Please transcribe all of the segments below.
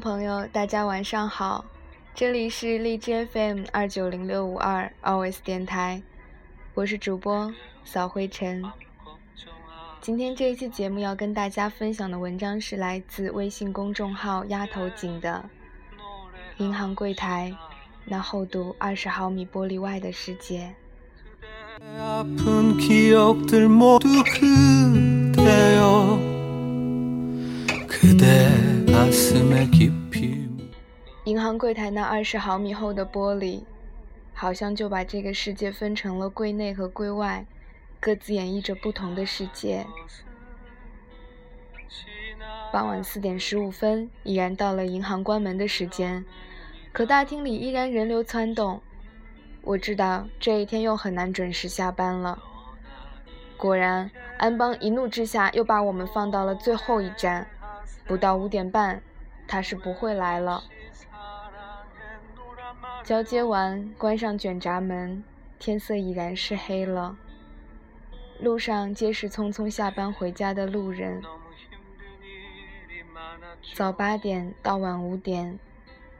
朋友，大家晚上好，这里是荔枝 FM 二九零六五二 Always 电台，我是主播扫灰尘。今天这一期节目要跟大家分享的文章是来自微信公众号“丫头井”的《银行柜台那厚度二十毫米玻璃外的世界》。银行柜台那二十毫米厚的玻璃，好像就把这个世界分成了柜内和柜外，各自演绎着不同的世界。傍晚四点十五分，已然到了银行关门的时间，可大厅里依然人流窜动。我知道这一天又很难准时下班了。果然，安邦一怒之下又把我们放到了最后一站。不到五点半，他是不会来了。交接完，关上卷闸门，天色已然是黑了。路上皆是匆匆下班回家的路人。早八点到晚五点，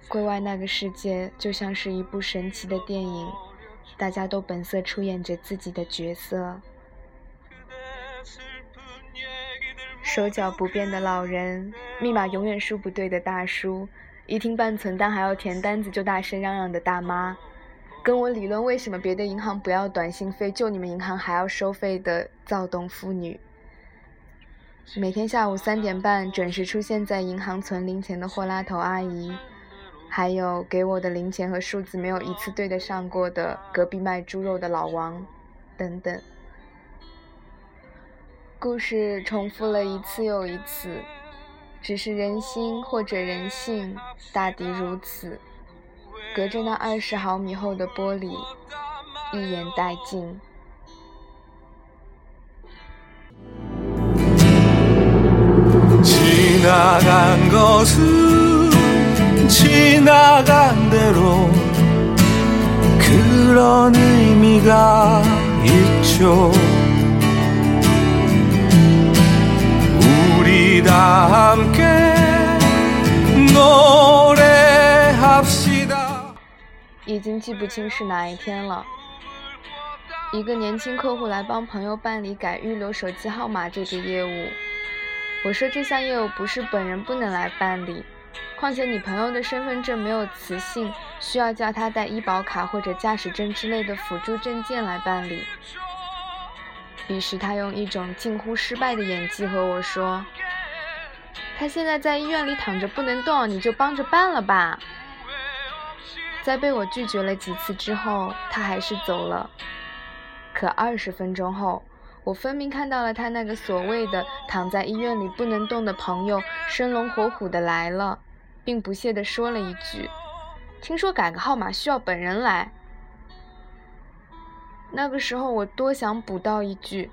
柜外那个世界就像是一部神奇的电影，大家都本色出演着自己的角色。手脚不便的老人，密码永远输不对的大叔，一听办存单还要填单子就大声嚷嚷的大妈，跟我理论为什么别的银行不要短信费，就你们银行还要收费的躁动妇女。每天下午三点半准时出现在银行存零钱的货拉头阿姨，还有给我的零钱和数字没有一次对得上过的隔壁卖猪肉的老王，等等。故事重复了一次又一次，只是人心或者人性大抵如此。隔着那二十毫米厚的玻璃，一言殆尽。已经记不清是哪一天了。一个年轻客户来帮朋友办理改预留手机号码这个业务。我说这项业务不是本人不能来办理，况且你朋友的身份证没有磁性，需要叫他带医保卡或者驾驶证之类的辅助证件来办理。于是他用一种近乎失败的演技和我说：“他现在在医院里躺着不能动，你就帮着办了吧。”在被我拒绝了几次之后，他还是走了。可二十分钟后，我分明看到了他那个所谓的躺在医院里不能动的朋友，生龙活虎的来了，并不屑地说了一句：“听说改个号码需要本人来。”那个时候，我多想补到一句：“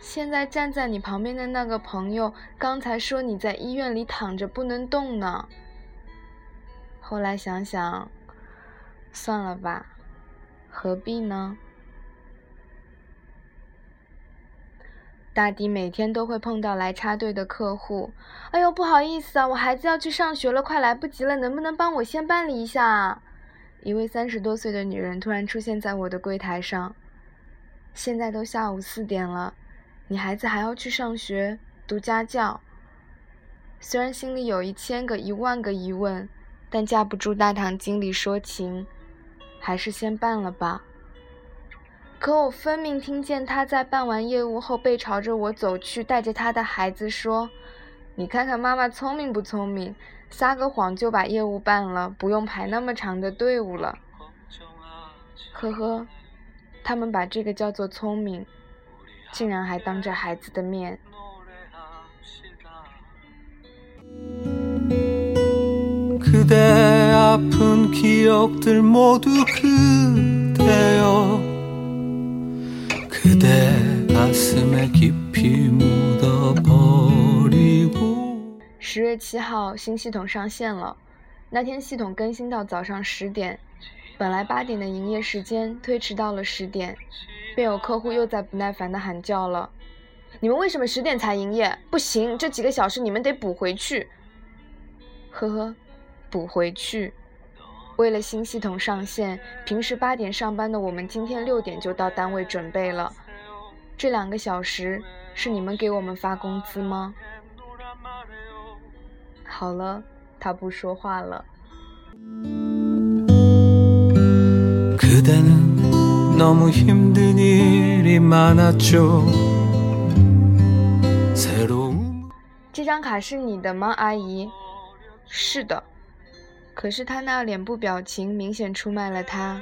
现在站在你旁边的那个朋友，刚才说你在医院里躺着不能动呢。”后来想想，算了吧，何必呢？大抵每天都会碰到来插队的客户。哎呦，不好意思啊，我孩子要去上学了，快来不及了，能不能帮我先办理一下？一位三十多岁的女人突然出现在我的柜台上。现在都下午四点了，你孩子还要去上学读家教。虽然心里有一千个一万个疑问，但架不住大堂经理说情，还是先办了吧。可我分明听见他在办完业务后背朝着我走去，带着他的孩子说：“你看看妈妈聪明不聪明？”撒个谎就把业务办了，不用排那么长的队伍了。呵呵，他们把这个叫做聪明，竟然还当着孩子的面。十月七号，新系统上线了。那天系统更新到早上十点，本来八点的营业时间推迟到了十点，便有客户又在不耐烦地喊叫了：“你们为什么十点才营业？不行，这几个小时你们得补回去。”呵呵，补回去。为了新系统上线，平时八点上班的我们今天六点就到单位准备了。这两个小时是你们给我们发工资吗？好了，他不说话了。这张卡是你的吗，阿姨？是的。可是他那脸部表情明显出卖了他。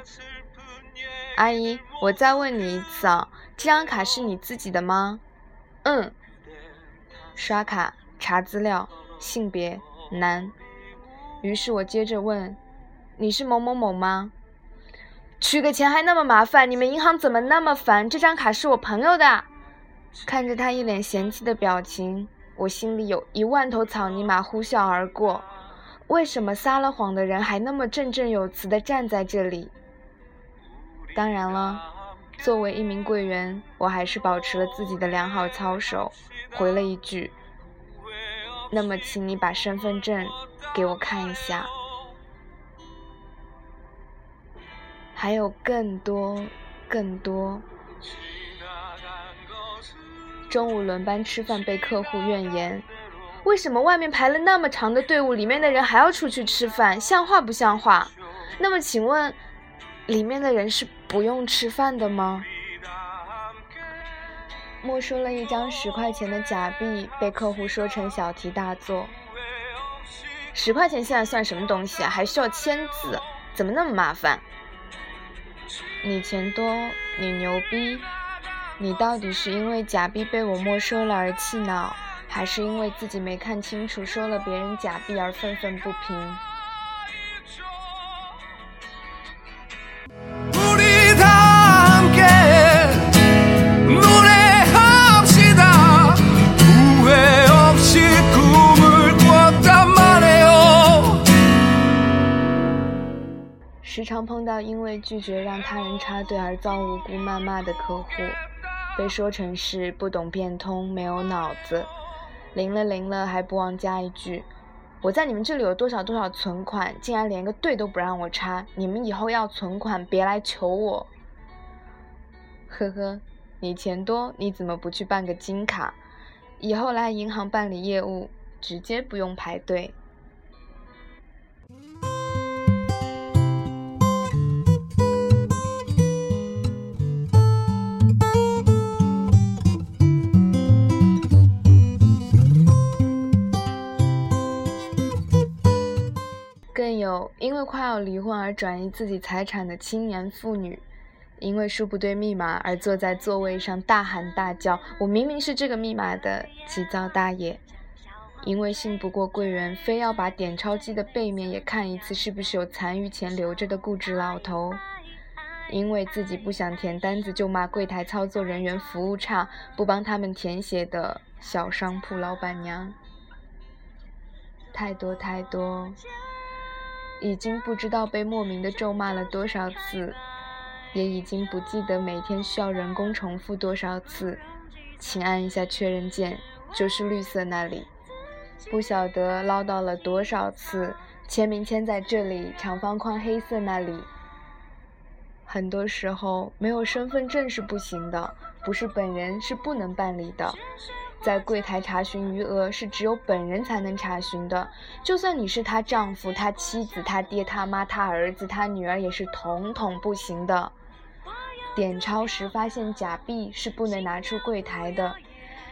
阿姨，我再问你一次啊，这张卡是你自己的吗？嗯。刷卡，查资料，性别男。于是我接着问：“你是某某某吗？”取个钱还那么麻烦，你们银行怎么那么烦？这张卡是我朋友的。看着他一脸嫌弃的表情，我心里有一万头草泥马呼啸而过。为什么撒了谎的人还那么振振有词地站在这里？当然了，作为一名柜员，我还是保持了自己的良好操守，回了一句：“那么，请你把身份证给我看一下。”还有更多，更多。中午轮班吃饭被客户怨言，为什么外面排了那么长的队伍，里面的人还要出去吃饭，像话不像话？那么请问，里面的人是不用吃饭的吗？没收了一张十块钱的假币，被客户说成小题大做。十块钱现在算什么东西啊？还需要签字，怎么那么麻烦？你钱多，你牛逼，你到底是因为假币被我没收了而气恼，还是因为自己没看清楚收了别人假币而愤愤不平？时常碰到因为拒绝让他人插队而遭无辜谩骂的客户，被说成是不懂变通、没有脑子，灵了灵了还不忘加一句：“我在你们这里有多少多少存款，竟然连个队都不让我插，你们以后要存款别来求我。”呵呵，你钱多，你怎么不去办个金卡？以后来银行办理业务，直接不用排队。有因为快要离婚而转移自己财产的青年妇女，因为输不对密码而坐在座位上大喊大叫“我明明是这个密码的”急躁大爷，因为信不过柜员非要把点钞机的背面也看一次是不是有残余钱留着的固执老头，因为自己不想填单子就骂柜台操作人员服务差不帮他们填写的小商铺老板娘，太多太多。已经不知道被莫名的咒骂了多少次，也已经不记得每天需要人工重复多少次。请按一下确认键，就是绿色那里。不晓得唠叨了多少次，签名签在这里，长方框黑色那里。很多时候没有身份证是不行的，不是本人是不能办理的。在柜台查询余额是只有本人才能查询的，就算你是她丈夫、她妻子、她爹、她妈、她儿子、她女儿，也是统统不行的。点钞时发现假币是不能拿出柜台的，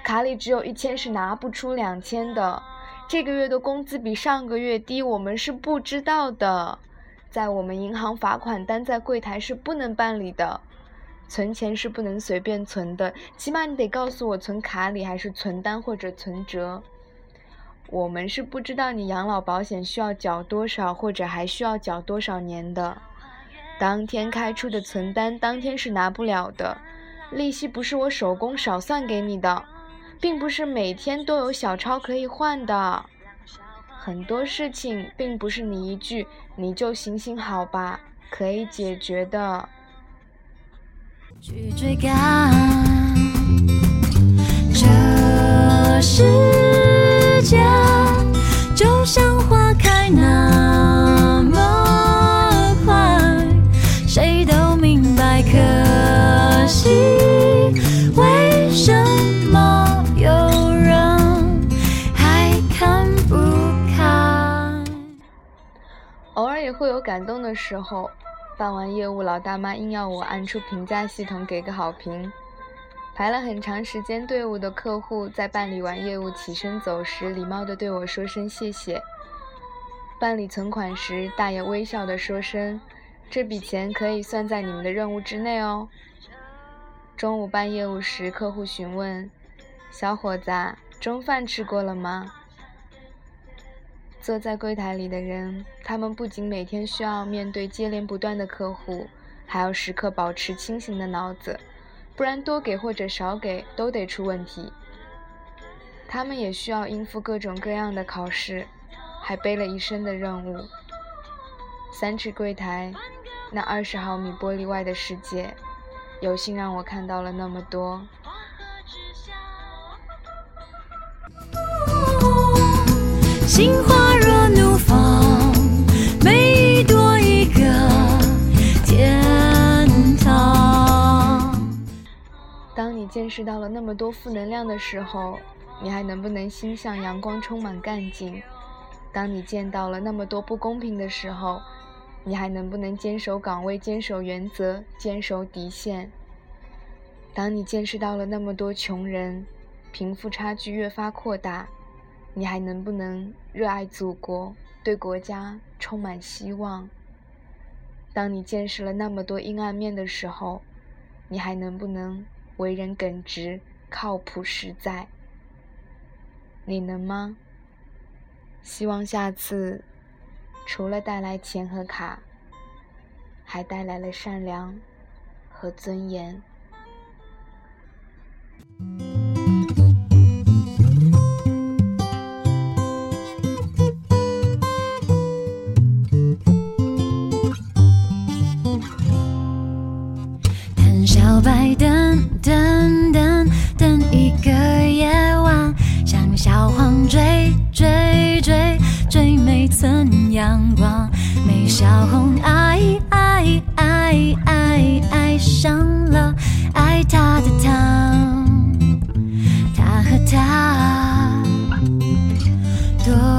卡里只有一千是拿不出两千的。这个月的工资比上个月低，我们是不知道的。在我们银行罚款单在柜台是不能办理的。存钱是不能随便存的，起码你得告诉我存卡里还是存单或者存折。我们是不知道你养老保险需要缴多少，或者还需要缴多少年的。当天开出的存单，当天是拿不了的。利息不是我手工少算给你的，并不是每天都有小钞可以换的。很多事情并不是你一句“你就行行好吧”可以解决的。去追赶这世界，就像花开那么快，谁都明白可惜。为什么有人还看不开？偶尔也会有感动的时候。办完业务，老大妈硬要我按出评价系统给个好评。排了很长时间队伍的客户，在办理完业务起身走时，礼貌地对我说声谢谢。办理存款时，大爷微笑地说声：“这笔钱可以算在你们的任务之内哦。”中午办业务时，客户询问：“小伙子，中饭吃过了吗？”坐在柜台里的人，他们不仅每天需要面对接连不断的客户，还要时刻保持清醒的脑子，不然多给或者少给都得出问题。他们也需要应付各种各样的考试，还背了一身的任务。三尺柜台，那二十毫米玻璃外的世界，有幸让我看到了那么多。心花见识到了那么多负能量的时候，你还能不能心向阳光，充满干劲？当你见到了那么多不公平的时候，你还能不能坚守岗位，坚守原则，坚守底线？当你见识到了那么多穷人，贫富差距越发扩大。你还能不能热爱祖国，对国家充满希望？当你见识了那么多阴暗面的时候，你还能不能为人耿直、靠谱、实在？你能吗？希望下次，除了带来钱和卡，还带来了善良和尊严。他和他多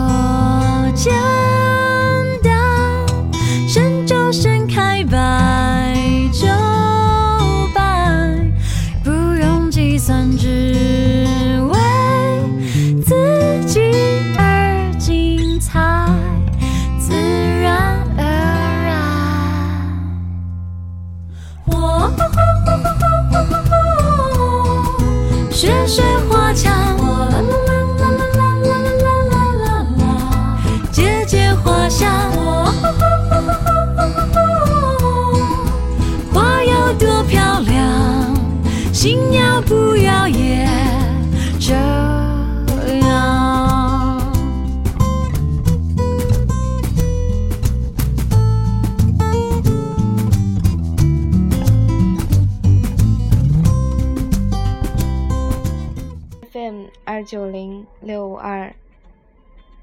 m 二九零六五二，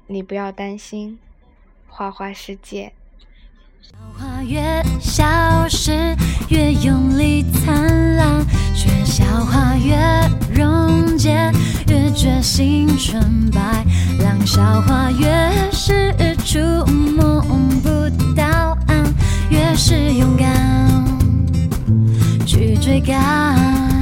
你不要担心，花花世界。笑话越消失，越用力灿烂；却笑话越溶解，越决心纯白。让笑话越是触摸不到岸，越是勇敢去追赶。